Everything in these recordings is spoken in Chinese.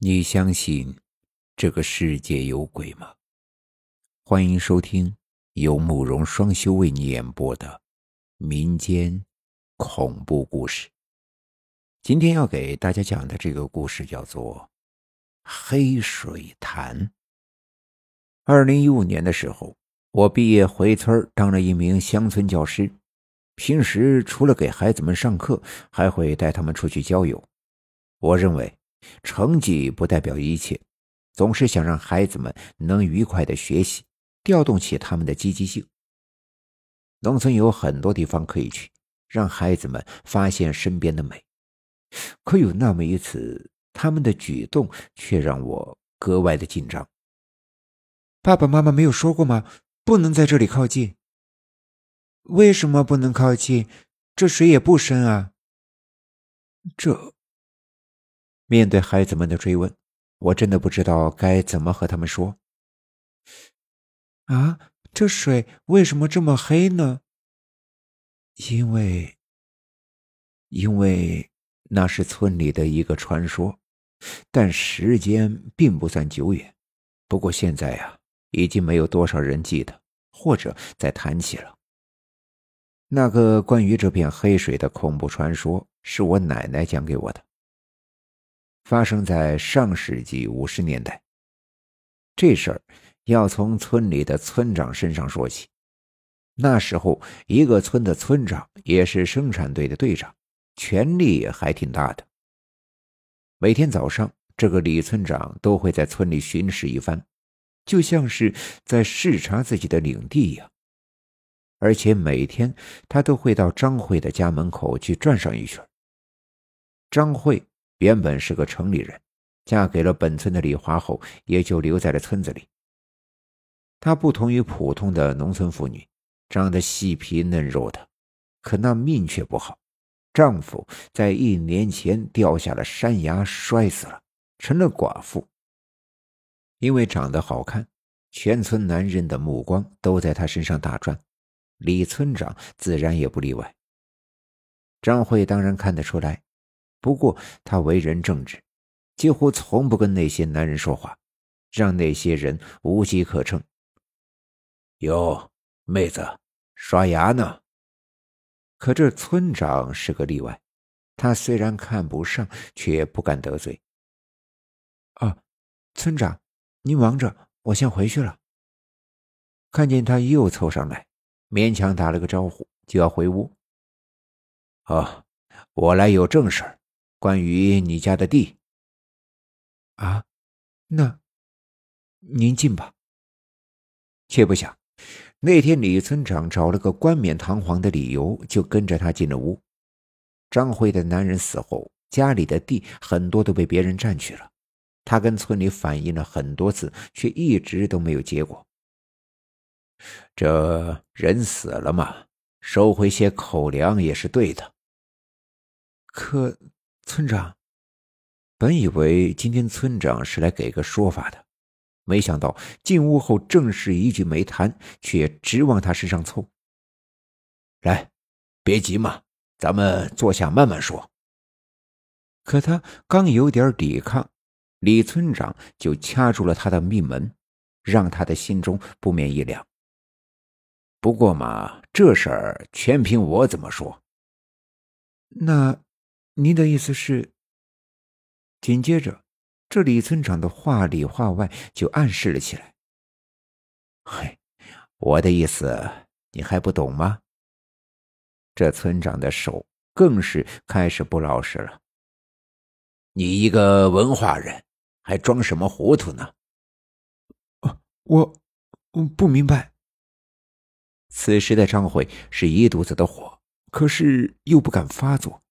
你相信这个世界有鬼吗？欢迎收听由慕容双修为你演播的民间恐怖故事。今天要给大家讲的这个故事叫做《黑水潭》。二零一五年的时候，我毕业回村当了一名乡村教师，平时除了给孩子们上课，还会带他们出去郊游。我认为。成绩不代表一切，总是想让孩子们能愉快的学习，调动起他们的积极性。农村有很多地方可以去，让孩子们发现身边的美。可有那么一次，他们的举动却让我格外的紧张。爸爸妈妈没有说过吗？不能在这里靠近。为什么不能靠近？这水也不深啊。这。面对孩子们的追问，我真的不知道该怎么和他们说。啊，这水为什么这么黑呢？因为，因为那是村里的一个传说，但时间并不算久远。不过现在呀，已经没有多少人记得或者再谈起了。那个关于这片黑水的恐怖传说，是我奶奶讲给我的。发生在上世纪五十年代。这事儿要从村里的村长身上说起。那时候，一个村的村长也是生产队的队长，权力还挺大的。每天早上，这个李村长都会在村里巡视一番，就像是在视察自己的领地一样。而且每天他都会到张慧的家门口去转上一圈。张慧。原本是个城里人，嫁给了本村的李华后，也就留在了村子里。她不同于普通的农村妇女，长得细皮嫩肉的，可那命却不好。丈夫在一年前掉下了山崖，摔死了，成了寡妇。因为长得好看，全村男人的目光都在她身上打转，李村长自然也不例外。张慧当然看得出来。不过他为人正直，几乎从不跟那些男人说话，让那些人无机可乘。哟，妹子，刷牙呢？可这村长是个例外，他虽然看不上，却不敢得罪。啊，村长，您忙着，我先回去了。看见他又凑上来，勉强打了个招呼，就要回屋。哦，我来有正事儿。关于你家的地，啊，那您进吧。却不想，那天李村长找了个冠冕堂皇的理由，就跟着他进了屋。张辉的男人死后，家里的地很多都被别人占去了。他跟村里反映了很多次，却一直都没有结果。这人死了嘛，收回些口粮也是对的。可。村长，本以为今天村长是来给个说法的，没想到进屋后正是一句没谈，却直往他身上凑。来，别急嘛，咱们坐下慢慢说。可他刚有点抵抗，李村长就掐住了他的命门，让他的心中不免一凉。不过嘛，这事儿全凭我怎么说。那。您的意思是？紧接着，这李村长的话里话外就暗示了起来。嘿，我的意思你还不懂吗？这村长的手更是开始不老实了。你一个文化人，还装什么糊涂呢？我，我不明白。此时的张慧是一肚子的火，可是又不敢发作。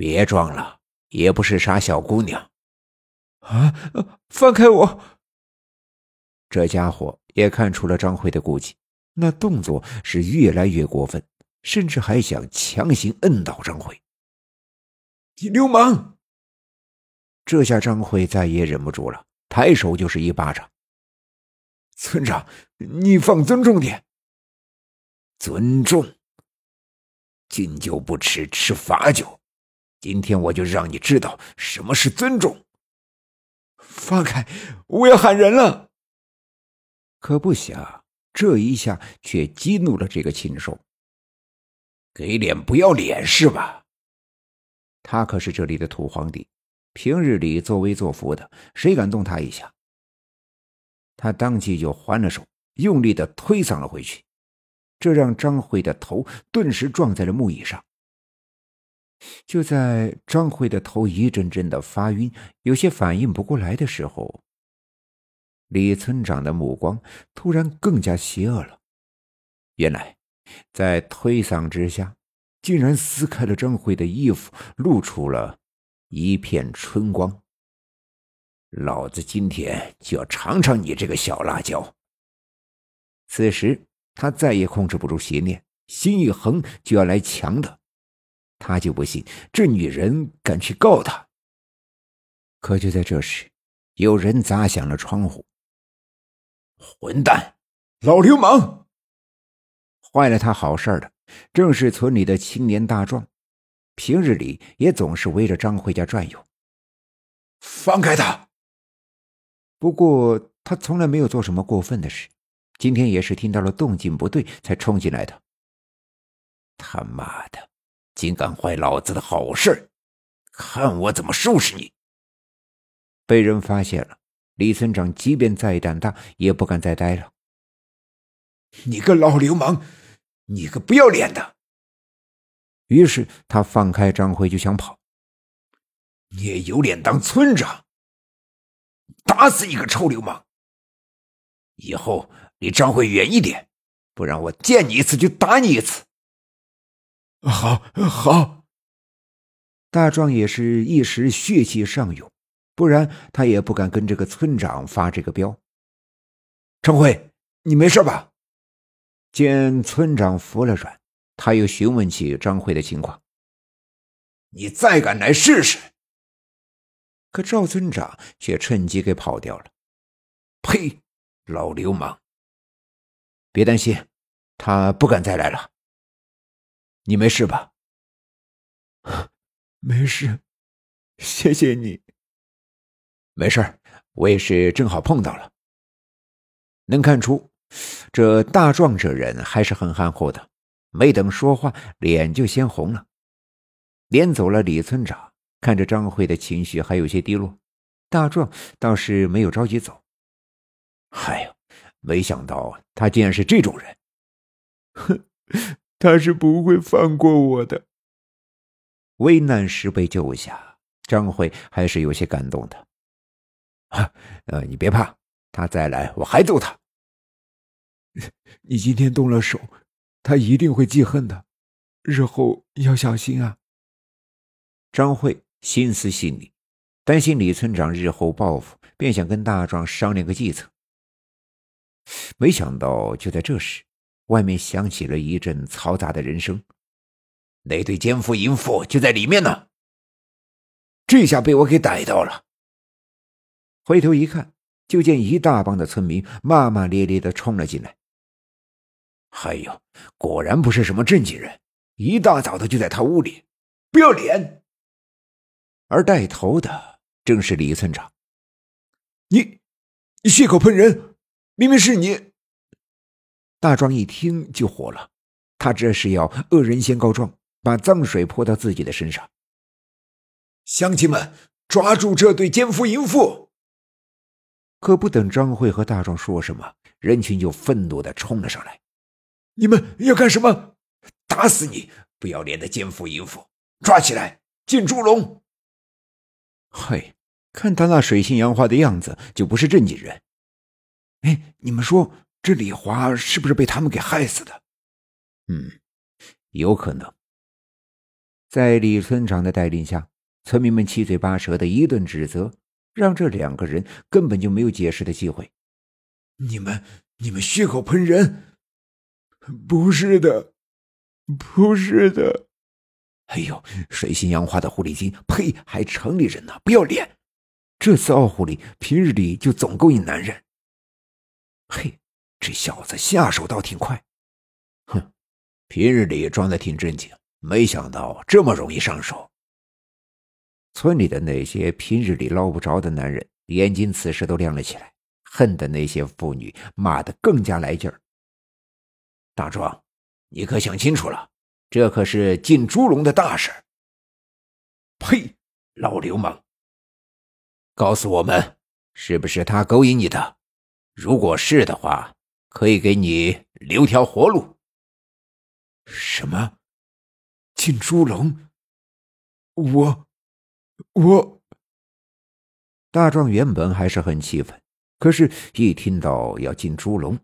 别装了，也不是啥小姑娘，啊！放开我！这家伙也看出了张辉的顾忌，那动作是越来越过分，甚至还想强行摁倒张辉。你流氓！这下张慧再也忍不住了，抬手就是一巴掌。村长，你放尊重点。尊重？敬酒不吃吃罚酒。今天我就让你知道什么是尊重。放开！我要喊人了。可不想这一下却激怒了这个禽兽。给脸不要脸是吧？他可是这里的土皇帝，平日里作威作福的，谁敢动他一下？他当即就还了手，用力的推搡了回去，这让张慧的头顿时撞在了木椅上。就在张慧的头一阵阵的发晕，有些反应不过来的时候，李村长的目光突然更加邪恶了。原来，在推搡之下，竟然撕开了张慧的衣服，露出了一片春光。老子今天就要尝尝你这个小辣椒！此时，他再也控制不住邪念，心一横就要来强的。他就不信这女人敢去告他。可就在这时，有人砸响了窗户。混蛋，老流氓！坏了他好事的，正是村里的青年大壮，平日里也总是围着张慧家转悠。放开他！不过他从来没有做什么过分的事，今天也是听到了动静不对才冲进来的。他妈的！竟敢坏老子的好事，看我怎么收拾你！被人发现了，李村长即便再胆大，也不敢再待了。你个老流氓，你个不要脸的！于是他放开张辉就想跑。你也有脸当村长？打死一个臭流氓！以后离张辉远一点，不然我见你一次就打你一次。好好，大壮也是一时血气上涌，不然他也不敢跟这个村长发这个飙。张辉，你没事吧？见村长服了软，他又询问起张辉的情况。你再敢来试试！可赵村长却趁机给跑掉了。呸！老流氓！别担心，他不敢再来了。你没事吧？没事，谢谢你。没事我也是正好碰到了。能看出，这大壮这人还是很憨厚的，没等说话，脸就先红了。撵走了李村长，看着张慧的情绪还有些低落，大壮倒是没有着急走。哎呦，没想到他竟然是这种人，哼。他是不会放过我的。危难时被救下，张慧还是有些感动的。啊，呃，你别怕，他再来我还揍他。你今天动了手，他一定会记恨的，日后要小心啊。张慧心思细腻，担心李村长日后报复，便想跟大壮商量个计策。没想到就在这时。外面响起了一阵嘈杂的人声，那对奸夫淫妇就在里面呢。这下被我给逮到了。回头一看，就见一大帮的村民骂骂咧咧的冲了进来。哎呦，果然不是什么正经人，一大早的就在他屋里，不要脸。而带头的正是李村长。你，你血口喷人，明明是你。大壮一听就火了，他这是要恶人先告状，把脏水泼到自己的身上。乡亲们，抓住这对奸夫淫妇！可不等张慧和大壮说什么，人群就愤怒的冲了上来。你们要干什么？打死你！不要脸的奸夫淫妇，抓起来进猪笼！嘿，看他那水性杨花的样子，就不是正经人。哎，你们说？这李华是不是被他们给害死的？嗯，有可能。在李村长的带领下，村民们七嘴八舌的一顿指责，让这两个人根本就没有解释的机会。你们，你们血口喷人？不是的，不是的。哎呦，水性杨花的狐狸精，呸！还城里人呢，不要脸！这次傲狐狸平日里就总勾引男人。嘿。这小子下手倒挺快，哼，平日里装的挺正经，没想到这么容易上手。村里的那些平日里捞不着的男人，眼睛此时都亮了起来，恨得那些妇女骂得更加来劲儿。大壮，你可想清楚了，这可是进猪笼的大事！呸！老流氓，告诉我们，是不是他勾引你的？如果是的话，可以给你留条活路。什么？进猪笼？我，我。大壮原本还是很气愤，可是，一听到要进猪笼，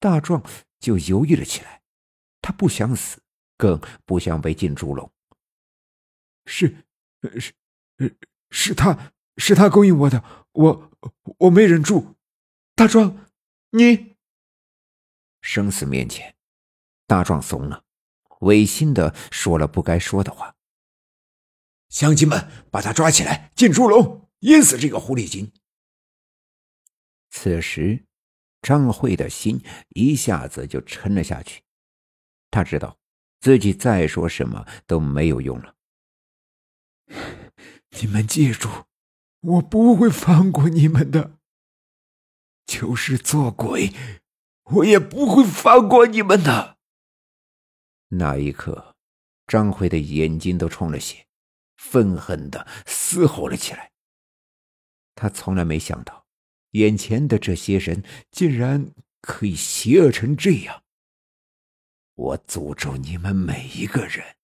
大壮就犹豫了起来。他不想死，更不想被进猪笼。是，是。是他是他勾引我的，我我没忍住。大壮，你生死面前，大壮怂了，违心的说了不该说的话。乡亲们，把他抓起来，进猪笼，淹死这个狐狸精。此时，张慧的心一下子就沉了下去。他知道自己再说什么都没有用了。你们记住，我不会放过你们的。就是做鬼，我也不会放过你们的。那一刻，张辉的眼睛都充了血，愤恨的嘶吼了起来。他从来没想到，眼前的这些人竟然可以邪恶成这样。我诅咒你们每一个人。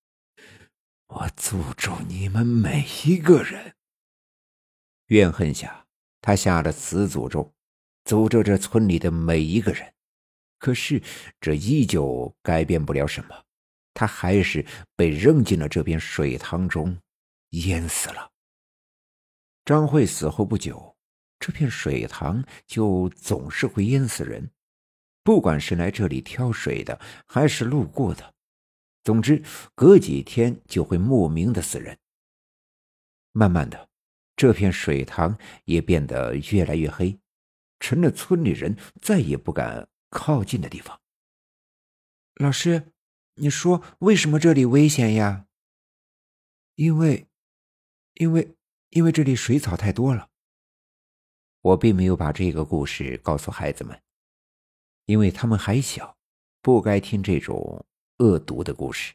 我诅咒你们每一个人！怨恨下，他下了死诅咒，诅咒这村里的每一个人。可是这依旧改变不了什么，他还是被扔进了这片水塘中，淹死了。张慧死后不久，这片水塘就总是会淹死人，不管是来这里挑水的，还是路过的。总之，隔几天就会莫名的死人。慢慢的，这片水塘也变得越来越黑，成了村里人再也不敢靠近的地方。老师，你说为什么这里危险呀？因为，因为，因为这里水草太多了。我并没有把这个故事告诉孩子们，因为他们还小，不该听这种。恶毒的故事。